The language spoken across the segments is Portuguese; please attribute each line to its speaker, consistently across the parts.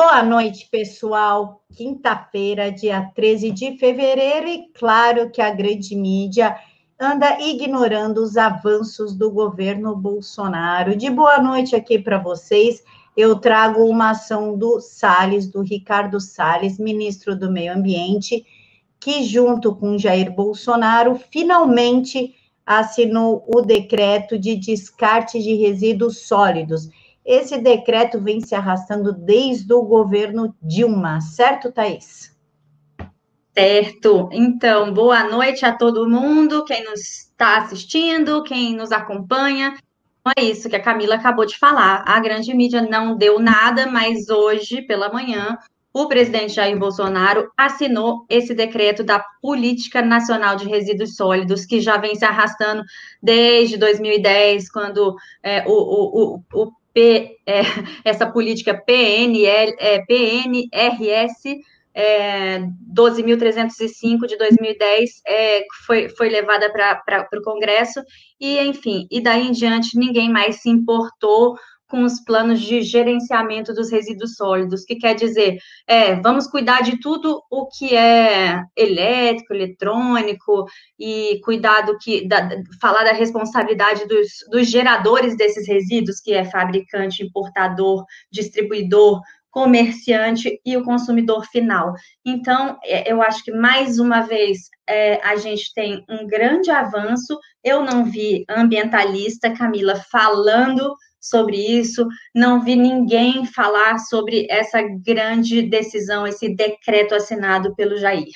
Speaker 1: Boa noite, pessoal. Quinta-feira, dia 13 de fevereiro, e claro que a grande mídia anda ignorando os avanços do governo Bolsonaro. De boa noite aqui para vocês. Eu trago uma ação do Salles, do Ricardo Salles, ministro do Meio Ambiente, que junto com Jair Bolsonaro finalmente assinou o decreto de descarte de resíduos sólidos esse decreto vem se arrastando desde o governo Dilma, certo, Thaís?
Speaker 2: Certo. Então, boa noite a todo mundo, quem nos está assistindo, quem nos acompanha. É isso que a Camila acabou de falar. A grande mídia não deu nada, mas hoje, pela manhã, o presidente Jair Bolsonaro assinou esse decreto da Política Nacional de Resíduos Sólidos, que já vem se arrastando desde 2010, quando é, o, o, o, P, é, essa política PNL, é, PNRS é, 12.305 de 2010 é, foi, foi levada para o Congresso, e enfim, e daí em diante ninguém mais se importou com os planos de gerenciamento dos resíduos sólidos, que quer dizer, é, vamos cuidar de tudo o que é elétrico, eletrônico, e cuidar do que, da, falar da responsabilidade dos, dos geradores desses resíduos, que é fabricante, importador, distribuidor, comerciante e o consumidor final. Então, é, eu acho que mais uma vez é, a gente tem um grande avanço. Eu não vi ambientalista, Camila, falando sobre isso, não vi ninguém falar sobre essa grande decisão, esse decreto assinado pelo Jair.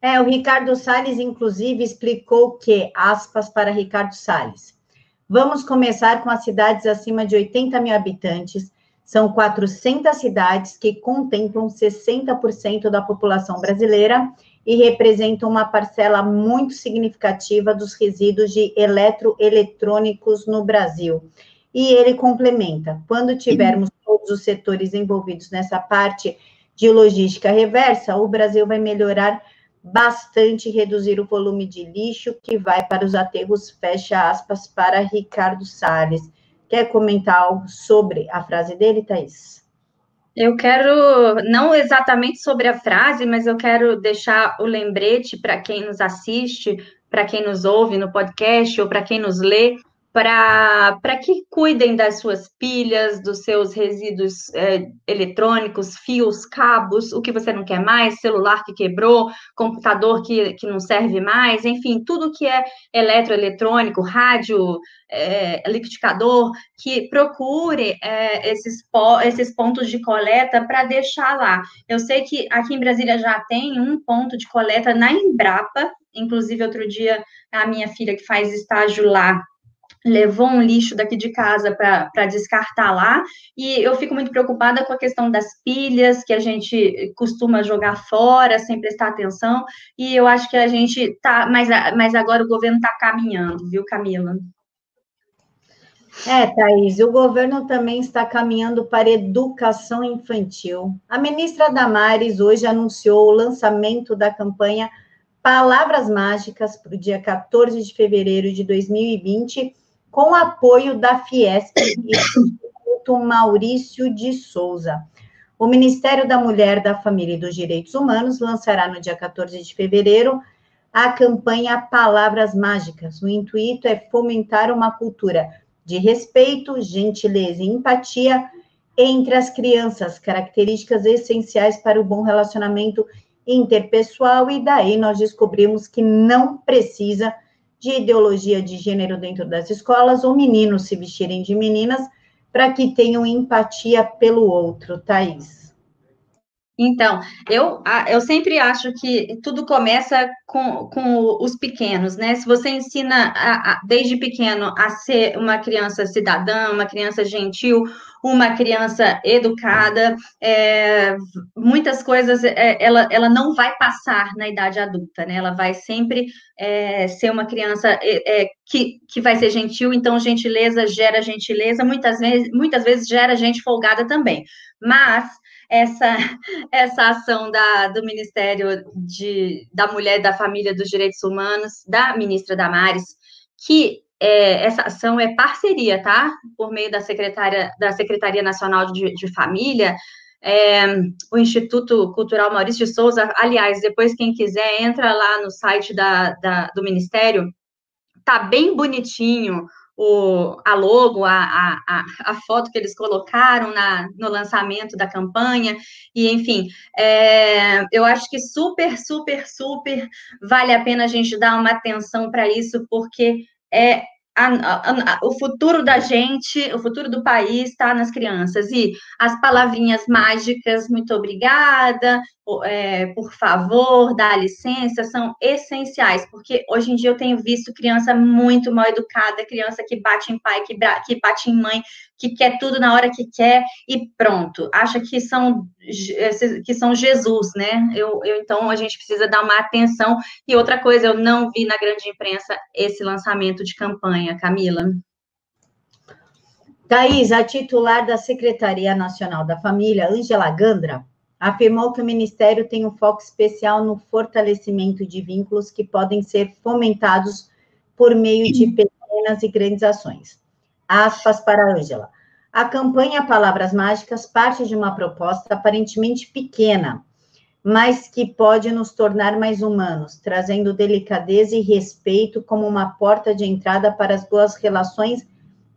Speaker 1: É, o Ricardo Salles, inclusive, explicou que, aspas para Ricardo Salles, vamos começar com as cidades acima de 80 mil habitantes, são 400 cidades que contemplam 60% da população brasileira e representam uma parcela muito significativa dos resíduos de eletroeletrônicos no Brasil. E ele complementa: quando tivermos todos os setores envolvidos nessa parte de logística reversa, o Brasil vai melhorar bastante reduzir o volume de lixo que vai para os aterros, fecha aspas, para Ricardo Salles. Quer comentar algo sobre a frase dele, Thaís?
Speaker 2: Eu quero, não exatamente sobre a frase, mas eu quero deixar o lembrete para quem nos assiste, para quem nos ouve no podcast ou para quem nos lê, para que cuidem das suas pilhas, dos seus resíduos é, eletrônicos, fios, cabos, o que você não quer mais, celular que quebrou, computador que, que não serve mais, enfim, tudo que é eletroeletrônico, rádio, é, liquidificador, que procure é, esses, po esses pontos de coleta para deixar lá. Eu sei que aqui em Brasília já tem um ponto de coleta na Embrapa, inclusive outro dia a minha filha que faz estágio lá levou um lixo daqui de casa para descartar lá, e eu fico muito preocupada com a questão das pilhas, que a gente costuma jogar fora sem prestar atenção, e eu acho que a gente tá, mas, mas agora o governo está caminhando, viu, Camila?
Speaker 1: É, Thaís, o governo também está caminhando para educação infantil. A ministra Damares hoje anunciou o lançamento da campanha Palavras Mágicas para o dia 14 de fevereiro de 2020 com apoio da Fiesp e Instituto Maurício de Souza. O Ministério da Mulher, da Família e dos Direitos Humanos lançará no dia 14 de fevereiro a campanha Palavras Mágicas. O intuito é fomentar uma cultura de respeito, gentileza e empatia entre as crianças, características essenciais para o bom relacionamento interpessoal, e daí nós descobrimos que não precisa de ideologia de gênero dentro das escolas, ou meninos se vestirem de meninas, para que tenham empatia pelo outro, Thaís.
Speaker 2: Então, eu, eu sempre acho que tudo começa com, com os pequenos, né? Se você ensina a, a, desde pequeno a ser uma criança cidadã, uma criança gentil, uma criança educada, é, muitas coisas é, ela, ela não vai passar na idade adulta, né? Ela vai sempre é, ser uma criança é, é, que, que vai ser gentil, então gentileza gera gentileza, muitas vezes, muitas vezes gera gente folgada também. Mas essa, essa ação da, do Ministério de, da Mulher, da Família, dos Direitos Humanos, da ministra Damares, que é, essa ação é parceria, tá? Por meio da secretária da Secretaria Nacional de, de Família, é, o Instituto Cultural Maurício de Souza. Aliás, depois quem quiser entra lá no site da, da do Ministério, tá bem bonitinho o, a logo, a, a, a foto que eles colocaram na, no lançamento da campanha, e enfim, é, eu acho que super, super, super vale a pena a gente dar uma atenção para isso, porque é a, a, o futuro da gente, o futuro do país está nas crianças. E as palavrinhas mágicas, muito obrigada, é, por favor, dá licença, são essenciais, porque hoje em dia eu tenho visto criança muito mal educada, criança que bate em pai, que, que bate em mãe, que quer tudo na hora que quer e pronto, acha que são que são Jesus, né? Eu, eu então a gente precisa dar uma atenção. E outra coisa, eu não vi na grande imprensa esse lançamento de campanha, Camila.
Speaker 1: Thaís, a titular da Secretaria Nacional da Família, Angela Gandra, afirmou que o Ministério tem um foco especial no fortalecimento de vínculos que podem ser fomentados por meio de pequenas e grandes ações. Aspas para Ângela. A campanha Palavras Mágicas parte de uma proposta aparentemente pequena, mas que pode nos tornar mais humanos, trazendo delicadeza e respeito como uma porta de entrada para as boas relações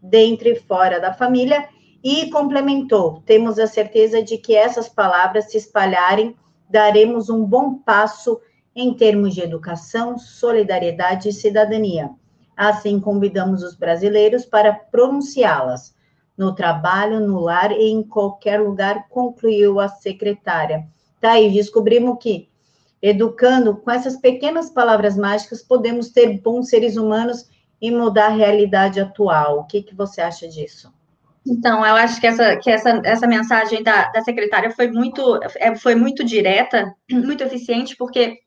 Speaker 1: dentro e fora da família e complementou: temos a certeza de que essas palavras se espalharem, daremos um bom passo em termos de educação, solidariedade e cidadania. Assim, convidamos os brasileiros para pronunciá-las no trabalho, no lar e em qualquer lugar, concluiu a secretária. Tá aí, descobrimos que educando com essas pequenas palavras mágicas podemos ter bons seres humanos e mudar a realidade atual. O que, que você acha disso?
Speaker 2: Então, eu acho que essa, que essa, essa mensagem da, da secretária foi muito, é, foi muito direta, muito eficiente, porque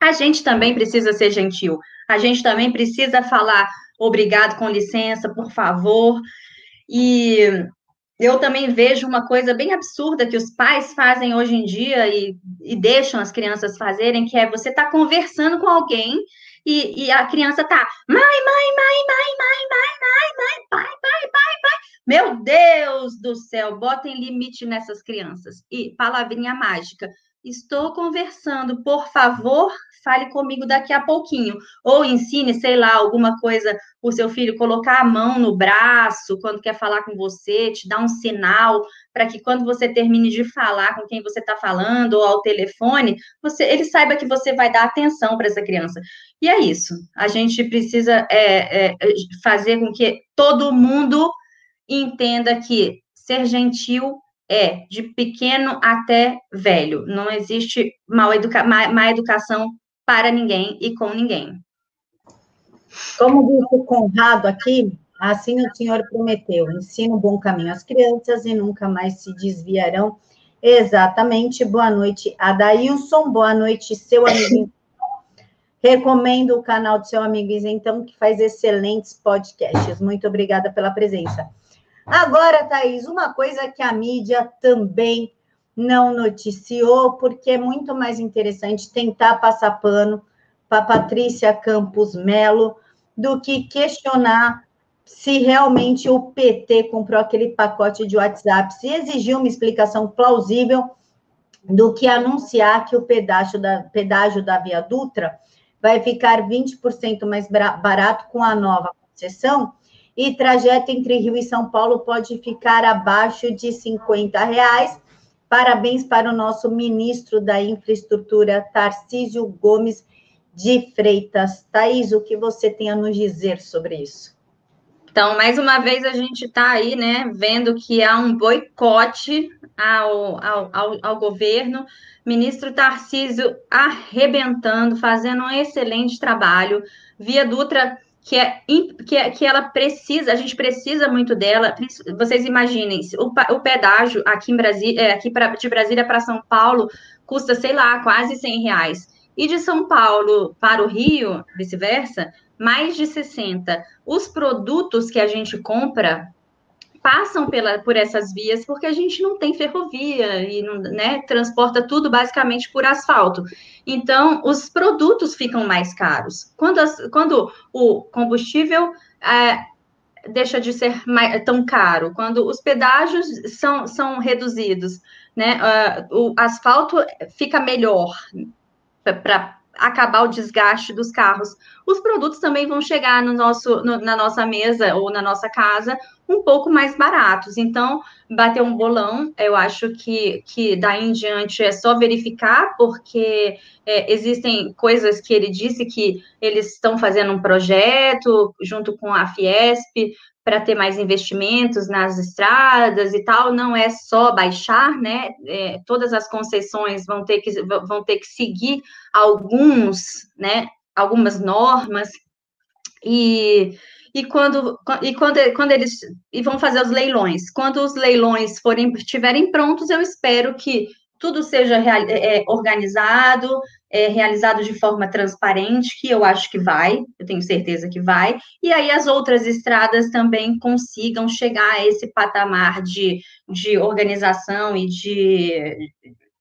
Speaker 2: a gente também precisa ser gentil. A gente também precisa falar obrigado, com licença, por favor. E eu também vejo uma coisa bem absurda que os pais fazem hoje em dia e, e deixam as crianças fazerem, que é você tá conversando com alguém e, e a criança tá mãe, mãe, mãe, mãe, mãe, mãe, mãe, pai, pai, pai, pai. Meu Deus do céu, botem limite nessas crianças. E palavrinha mágica. Estou conversando, por favor, fale comigo daqui a pouquinho. Ou ensine, sei lá, alguma coisa o seu filho, colocar a mão no braço quando quer falar com você, te dar um sinal para que quando você termine de falar com quem você está falando ou ao telefone, você, ele saiba que você vai dar atenção para essa criança. E é isso. A gente precisa é, é, fazer com que todo mundo entenda que ser gentil é de pequeno até velho. Não existe mal educa má, má educação para ninguém e com ninguém.
Speaker 1: Como disse o Conrado aqui, assim o Senhor prometeu: ensina o bom caminho às crianças e nunca mais se desviarão. Exatamente. Boa noite, Adailson. Boa noite, seu amigo. Recomendo o canal do seu amigo então, que faz excelentes podcasts. Muito obrigada pela presença. Agora, Thaís, uma coisa que a mídia também não noticiou, porque é muito mais interessante tentar passar pano para Patrícia Campos Melo do que questionar se realmente o PT comprou aquele pacote de WhatsApp, se exigiu uma explicação plausível do que anunciar que o pedágio da, pedágio da Via Dutra vai ficar 20% mais barato com a nova concessão, e trajeto entre Rio e São Paulo pode ficar abaixo de 50 reais. Parabéns para o nosso ministro da Infraestrutura, Tarcísio Gomes de Freitas. Thaís, o que você tem a nos dizer sobre isso?
Speaker 2: Então, mais uma vez, a gente está aí, né, vendo que há um boicote ao, ao, ao, ao governo. Ministro Tarcísio arrebentando, fazendo um excelente trabalho. Via Dutra que é, que é que ela precisa, a gente precisa muito dela. Vocês imaginem, o, o pedágio aqui em Brasília, é, aqui pra, de Brasília para São Paulo custa, sei lá, quase 100 reais. E de São Paulo para o Rio, vice-versa, mais de 60. Os produtos que a gente compra passam pela, por essas vias porque a gente não tem ferrovia e não, né, transporta tudo basicamente por asfalto. Então, os produtos ficam mais caros. Quando, as, quando o combustível é, deixa de ser mais, tão caro, quando os pedágios são, são reduzidos, né? Uh, o asfalto fica melhor para acabar o desgaste dos carros. Os produtos também vão chegar no nosso, no, na nossa mesa ou na nossa casa um pouco mais baratos. Então, bater um bolão, eu acho que, que daí em diante é só verificar, porque é, existem coisas que ele disse que eles estão fazendo um projeto junto com a Fiesp para ter mais investimentos nas estradas e tal, não é só baixar, né? É, todas as concessões vão ter que, vão ter que seguir alguns, né? Algumas normas e e quando, e quando, quando eles e vão fazer os leilões. Quando os leilões forem estiverem prontos, eu espero que tudo seja real, é, organizado, é, realizado de forma transparente, que eu acho que vai, eu tenho certeza que vai, e aí as outras estradas também consigam chegar a esse patamar de, de organização e de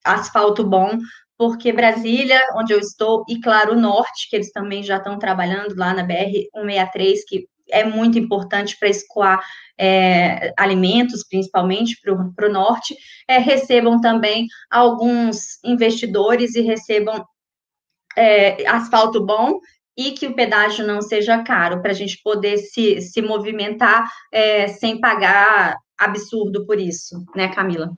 Speaker 2: asfalto bom, porque Brasília, onde eu estou, e claro, o Norte, que eles também já estão trabalhando lá na BR-163, que é muito importante para escoar é, alimentos, principalmente para o norte, é, recebam também alguns investidores e recebam é, asfalto bom e que o pedágio não seja caro, para a gente poder se, se movimentar é, sem pagar absurdo por isso, né, Camila?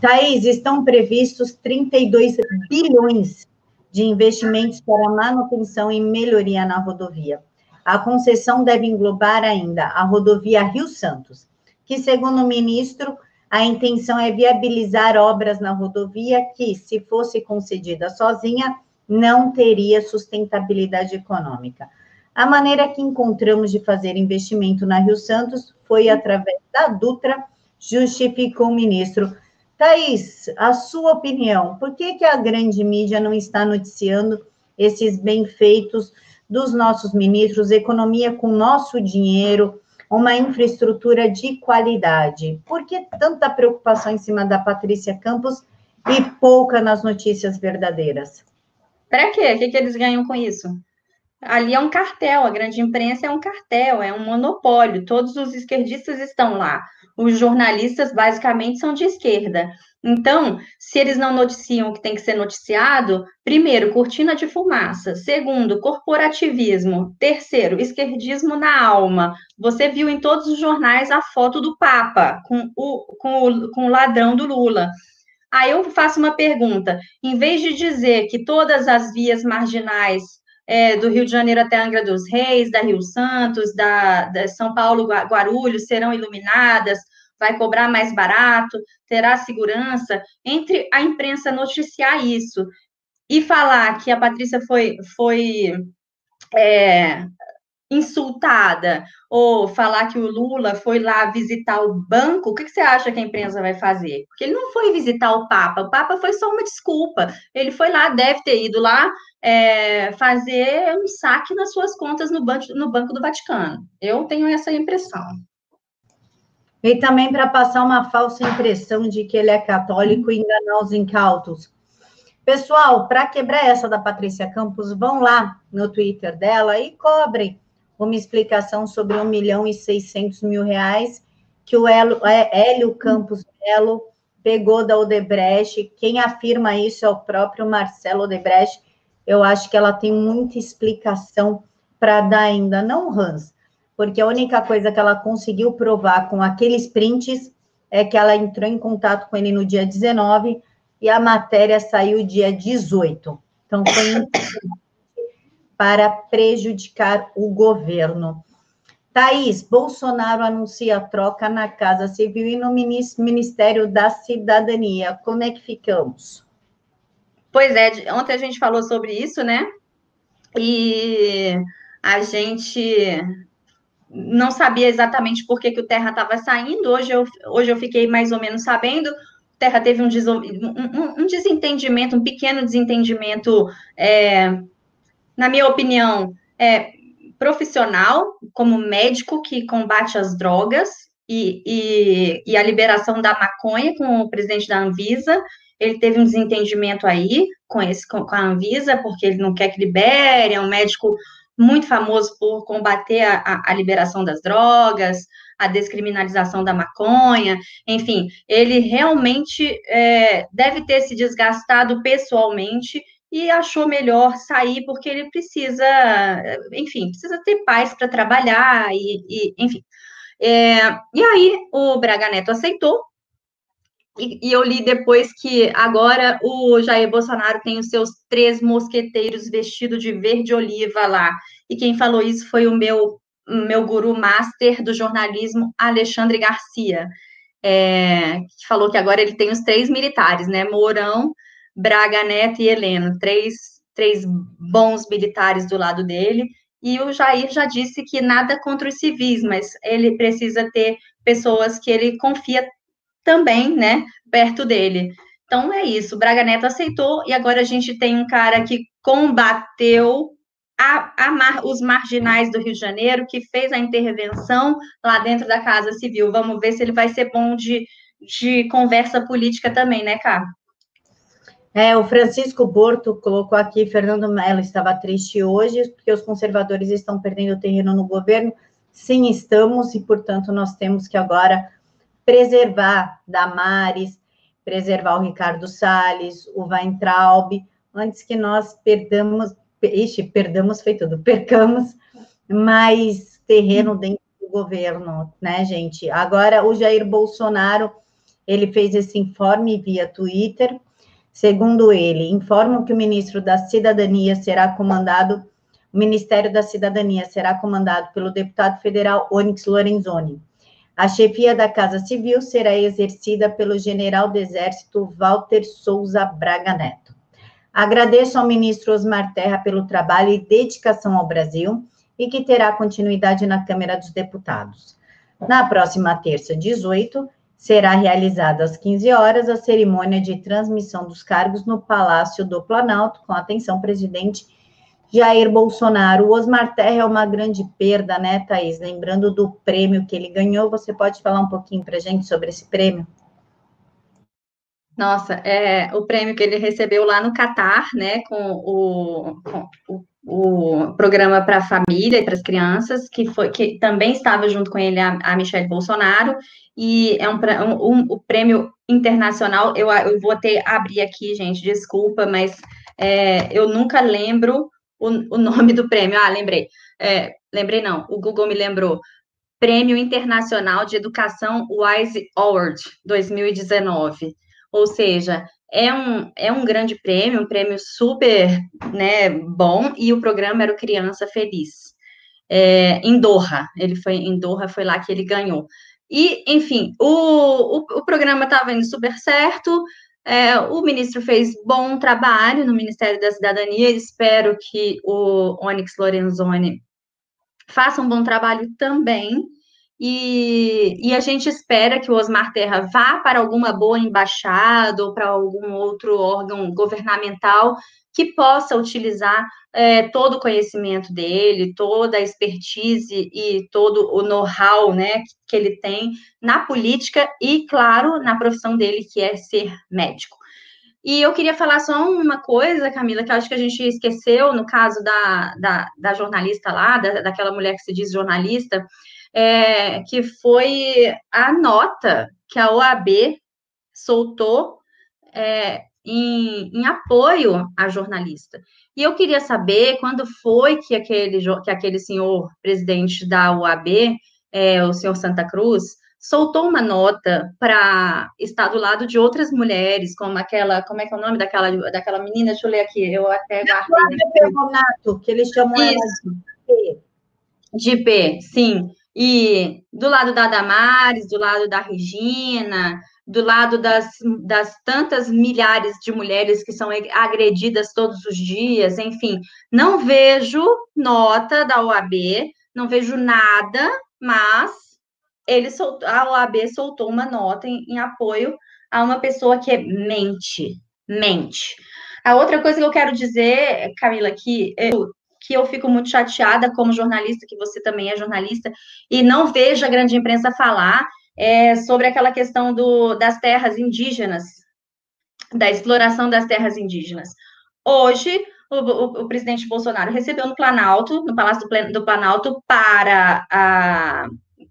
Speaker 1: Thaís, estão previstos 32 bilhões de investimentos para manutenção e melhoria na rodovia. A concessão deve englobar ainda a rodovia Rio Santos, que, segundo o ministro, a intenção é viabilizar obras na rodovia que, se fosse concedida sozinha, não teria sustentabilidade econômica. A maneira que encontramos de fazer investimento na Rio Santos foi através da Dutra, justificou o ministro. Thaís, a sua opinião, por que, que a grande mídia não está noticiando esses bem feitos dos nossos ministros, economia com nosso dinheiro, uma infraestrutura de qualidade. Por que tanta preocupação em cima da Patrícia Campos e pouca nas notícias verdadeiras?
Speaker 2: Para quê? O que, que eles ganham com isso? Ali é um cartel, a grande imprensa é um cartel, é um monopólio, todos os esquerdistas estão lá. Os jornalistas basicamente são de esquerda. Então, se eles não noticiam o que tem que ser noticiado, primeiro, cortina de fumaça. Segundo, corporativismo. Terceiro, esquerdismo na alma. Você viu em todos os jornais a foto do Papa com o, com o, com o ladrão do Lula. Aí eu faço uma pergunta: em vez de dizer que todas as vias marginais é, do Rio de Janeiro até Angra dos Reis, da Rio Santos, da, da São Paulo, Guarulhos serão iluminadas, vai cobrar mais barato, terá segurança, entre a imprensa noticiar isso e falar que a Patrícia foi, foi é, insultada, ou falar que o Lula foi lá visitar o banco, o que, você acha que a imprensa vai fazer? Porque ele não foi visitar o Papa, o Papa foi só uma desculpa. Ele foi lá, deve ter ido lá é, fazer um saque nas suas contas no banco, no banco do Vaticano. Eu tenho essa impressão.
Speaker 1: E também para passar uma falsa impressão de que ele é católico e enganar os incautos. Pessoal, para quebrar essa da Patrícia Campos, vão lá no Twitter dela e cobrem uma explicação sobre um milhão e seiscentos mil reais que o é, Hélio Campos Melo pegou da Odebrecht. Quem afirma isso é o próprio Marcelo Odebrecht. Eu acho que ela tem muita explicação para dar ainda, não Hans, porque a única coisa que ela conseguiu provar com aqueles prints é que ela entrou em contato com ele no dia 19 e a matéria saiu dia 18. Então, foi para prejudicar o governo. Thaís, Bolsonaro anuncia troca na Casa Civil e no Ministério da Cidadania. Como é que ficamos?
Speaker 2: Pois é, ontem a gente falou sobre isso, né? E a gente não sabia exatamente por que, que o Terra estava saindo. Hoje eu, hoje eu fiquei mais ou menos sabendo. O Terra teve um, um, um desentendimento, um pequeno desentendimento, é, na minha opinião, é, profissional, como médico que combate as drogas e, e, e a liberação da maconha com o presidente da Anvisa. Ele teve um desentendimento aí com, esse, com, a Anvisa, porque ele não quer que libere, é um médico muito famoso por combater a, a, a liberação das drogas, a descriminalização da maconha, enfim, ele realmente é, deve ter se desgastado pessoalmente e achou melhor sair porque ele precisa, enfim, precisa ter paz para trabalhar e, e enfim. É, e aí o Braga Neto aceitou. E, e, eu li depois que agora o Jair Bolsonaro tem os seus três mosqueteiros vestidos de verde oliva lá. E quem falou isso foi o meu meu guru master do jornalismo, Alexandre Garcia, é, que falou que agora ele tem os três militares, né? Mourão, Braga Neto e Heleno, três, três bons militares do lado dele. E o Jair já disse que nada contra os civis, mas ele precisa ter pessoas que ele confia também, né, perto dele. Então é isso, Braga Neto aceitou e agora a gente tem um cara que combateu a, a mar, os marginais do Rio de Janeiro, que fez a intervenção lá dentro da Casa Civil. Vamos ver se ele vai ser bom de, de conversa política também, né, Carlos?
Speaker 1: É, o Francisco Borto colocou aqui, Fernando Mello estava triste hoje, porque os conservadores estão perdendo terreno no governo. Sim, estamos, e, portanto, nós temos que agora preservar Damares, preservar o Ricardo Salles, o Weintraub, antes que nós perdamos, ixi, perdamos, foi tudo, percamos mais terreno dentro do governo, né, gente? Agora, o Jair Bolsonaro, ele fez esse informe via Twitter, Segundo ele, informam que o ministro da Cidadania será comandado, o Ministério da Cidadania será comandado pelo deputado federal Onyx Lorenzoni. A chefia da Casa Civil será exercida pelo general do Exército Walter Souza Braga Neto. Agradeço ao ministro Osmar Terra pelo trabalho e dedicação ao Brasil e que terá continuidade na Câmara dos Deputados. Na próxima terça, 18, será realizada às 15 horas a cerimônia de transmissão dos cargos no Palácio do Planalto, com atenção presidente Jair Bolsonaro. O Osmar Terra é uma grande perda, né, Thaís? Lembrando do prêmio que ele ganhou, você pode falar um pouquinho para gente sobre esse prêmio?
Speaker 2: Nossa, é o prêmio que ele recebeu lá no Catar, né, com o, com o o programa para a família e para as crianças, que foi que também estava junto com ele a, a Michelle Bolsonaro, e é um, um, um o prêmio internacional. Eu, eu vou ter abrir aqui, gente, desculpa, mas é, eu nunca lembro o, o, nome do prêmio. Ah, lembrei. É, lembrei não, o Google me lembrou. Prêmio Internacional de Educação Wise Award 2019. Ou seja, é um, é um grande prêmio, um prêmio super né, bom, e o programa era o Criança Feliz. É, em Doha, ele foi em Doha, foi lá que ele ganhou. E, enfim, o, o, o programa estava indo super certo, é, o ministro fez bom trabalho no Ministério da Cidadania, espero que o Onyx Lorenzoni faça um bom trabalho também, e, e, a gente espera que o Osmar Terra vá para alguma boa embaixada ou para algum outro órgão governamental que possa utilizar é, todo o conhecimento dele, toda a expertise e todo o know-how né, que ele tem na política e, claro, na profissão dele, que é ser médico. E eu queria falar só uma coisa, Camila, que eu acho que a gente esqueceu no caso da, da, da jornalista lá, da, daquela mulher que se diz jornalista, é, que foi a nota que a OAB soltou é, em, em, apoio à jornalista. E eu queria saber quando foi que aquele, que aquele senhor presidente da OAB, é, o senhor Santa Cruz, soltou uma nota para estar do lado de outras mulheres, como aquela, como é que é o nome daquela, daquela menina? Deixa eu ler aqui, eu até
Speaker 1: guardei. que eles chamam Isso. ela
Speaker 2: de P. De P, sim. E do lado da Damares, do lado da Regina, do lado das, das tantas milhares de mulheres que são agredidas todos os dias, enfim, não vejo nota da OAB, não vejo nada, mas ele soltou, a OAB soltou uma nota em, em apoio a uma pessoa que mente, mente. A outra coisa que eu quero dizer, Camila, que eu que eu fico muito chateada como jornalista, que você também é jornalista, e não vejo a grande imprensa falar é, sobre aquela questão do, das terras indígenas, da exploração das terras indígenas. Hoje, o, o, o, presidente Bolsonaro recebeu no Planalto, no Palácio do, do Planalto, para, a,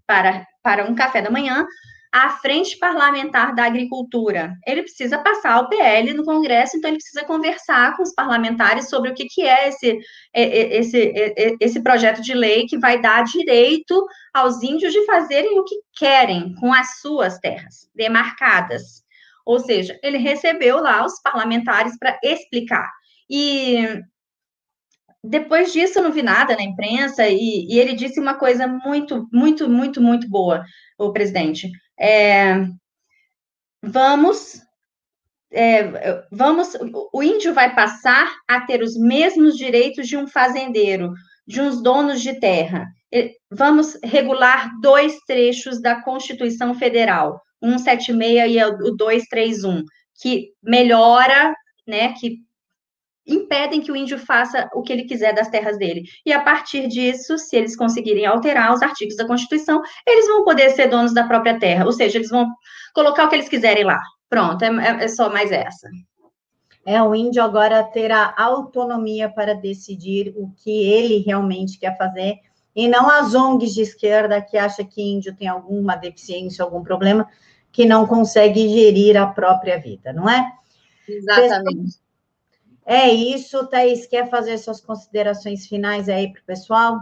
Speaker 2: para, para um café da manhã, a Frente Parlamentar da Agricultura. Ele precisa passar o PL no Congresso, então ele precisa conversar com os parlamentares sobre o que, que é esse, esse, esse projeto de lei que vai dar direito aos índios de fazerem o que querem com as suas terras demarcadas. Ou seja, ele recebeu lá os parlamentares para explicar. E depois disso, eu não vi nada na imprensa, e, e, ele disse uma coisa muito, muito, muito, muito boa, o presidente. É, vamos, é, vamos, o índio vai passar a ter os mesmos direitos de um fazendeiro, de uns donos de terra. Vamos regular dois trechos da Constituição Federal, 176 e o 231, que melhora, né, que impedem que o índio faça o que ele quiser das terras dele. E a partir disso, se eles conseguirem alterar os artigos da Constituição, eles vão poder ser donos da própria terra, ou seja, eles vão colocar o que eles quiserem lá. Pronto, é, é, é só mais essa.
Speaker 1: É, o índio agora terá autonomia para decidir o que ele realmente quer fazer, e não as ONGs de esquerda que acham que índio tem alguma deficiência, algum problema, que não consegue gerir a própria vida, não é?
Speaker 2: Exatamente.
Speaker 1: É isso, Thaís. Quer fazer suas considerações finais aí para o pessoal?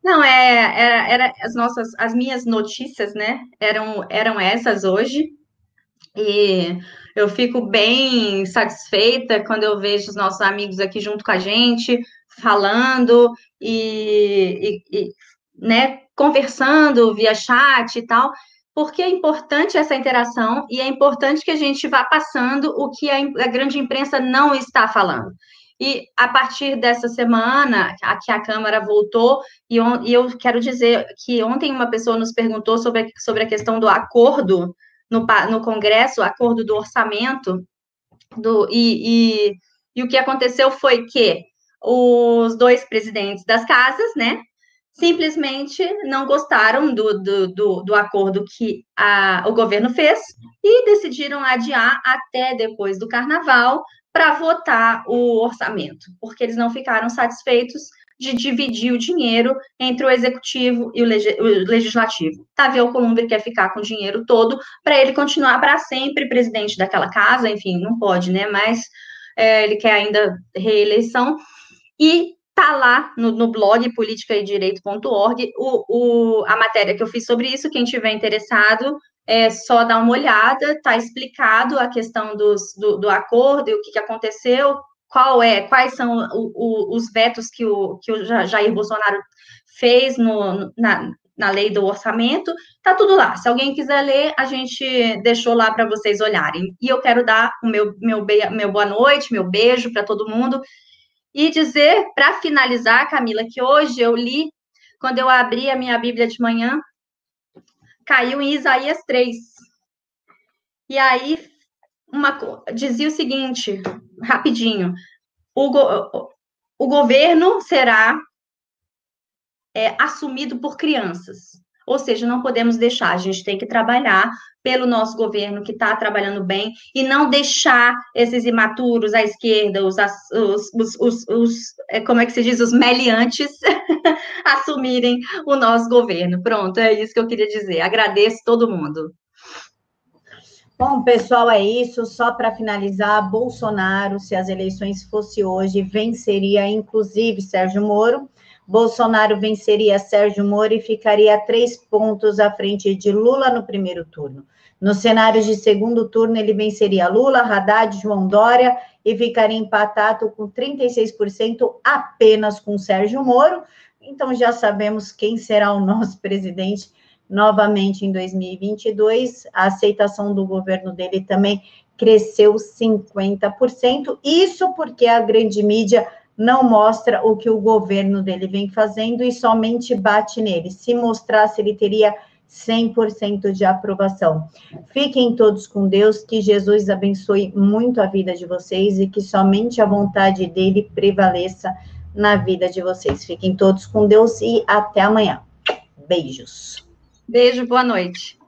Speaker 2: Não, é, era, era, as nossas, as minhas notícias, né? Eram, eram essas hoje. E eu fico bem satisfeita quando eu vejo os nossos amigos aqui junto com a gente, falando e, e, e né, conversando via chat e tal porque é importante essa interação e é importante que a gente vá passando o que a, a grande imprensa não está falando. E a partir dessa semana, aqui a Câmara voltou, e, on, e, eu quero dizer que ontem uma pessoa nos perguntou sobre, sobre a questão do acordo no, no Congresso, acordo do orçamento, do, e, e, e o que aconteceu foi que os dois presidentes das casas, né, simplesmente não gostaram do, do, do, do acordo que a, o governo fez e decidiram adiar até depois do carnaval para votar o orçamento, porque eles não ficaram satisfeitos de dividir o dinheiro entre o executivo e o, legislativo. Davi Alcolumbre quer ficar com o dinheiro todo para ele continuar para sempre presidente daquela casa, enfim, não pode, né? Mas é, ele quer ainda reeleição. E Tá lá no, no blog politicaedireito.org o, o, a matéria que eu fiz sobre isso. Quem tiver interessado, é só dar uma olhada, tá explicado a questão dos, do, do acordo e o que, que aconteceu, qual é, quais são o, o, os vetos que o, que o Jair Bolsonaro fez no, na, na lei do orçamento, tá tudo lá. Se alguém quiser ler, a gente deixou lá para vocês olharem. E eu quero dar o meu, meu, meu boa noite, meu beijo para todo mundo. E dizer, para finalizar, Camila, que hoje eu li, quando eu abri a minha Bíblia de manhã, caiu em Isaías 3. E aí, uma, dizia o seguinte, rapidinho: o, go, o governo será é, assumido por crianças. Ou seja, não podemos deixar, a gente tem que trabalhar pelo nosso governo que está trabalhando bem e não deixar esses imaturos à esquerda, os, os, os, os, é, como é que se diz, os meliantes assumirem o nosso governo. Pronto, é isso que eu queria dizer. Agradeço todo mundo.
Speaker 1: Bom, pessoal, é isso. Só para finalizar, Bolsonaro, se as eleições fossem hoje, venceria inclusive Sérgio Moro Bolsonaro venceria Sérgio Moro e ficaria três pontos à frente de Lula no primeiro turno. No cenário de segundo turno, ele venceria Lula, Haddad, João Dória e ficaria empatado com 36% apenas com Sérgio Moro. Então já sabemos quem será o nosso presidente novamente em 2022. A aceitação do governo dele também cresceu 50%. Isso porque a grande mídia não mostra o que o governo dele vem fazendo e somente bate nele. Se mostrasse, ele teria 100% de aprovação. Fiquem todos com Deus, que Jesus abençoe muito a vida de vocês e que somente a vontade dele prevaleça na vida de vocês. Fiquem todos com Deus e até amanhã. Beijos.
Speaker 2: Beijo, boa noite.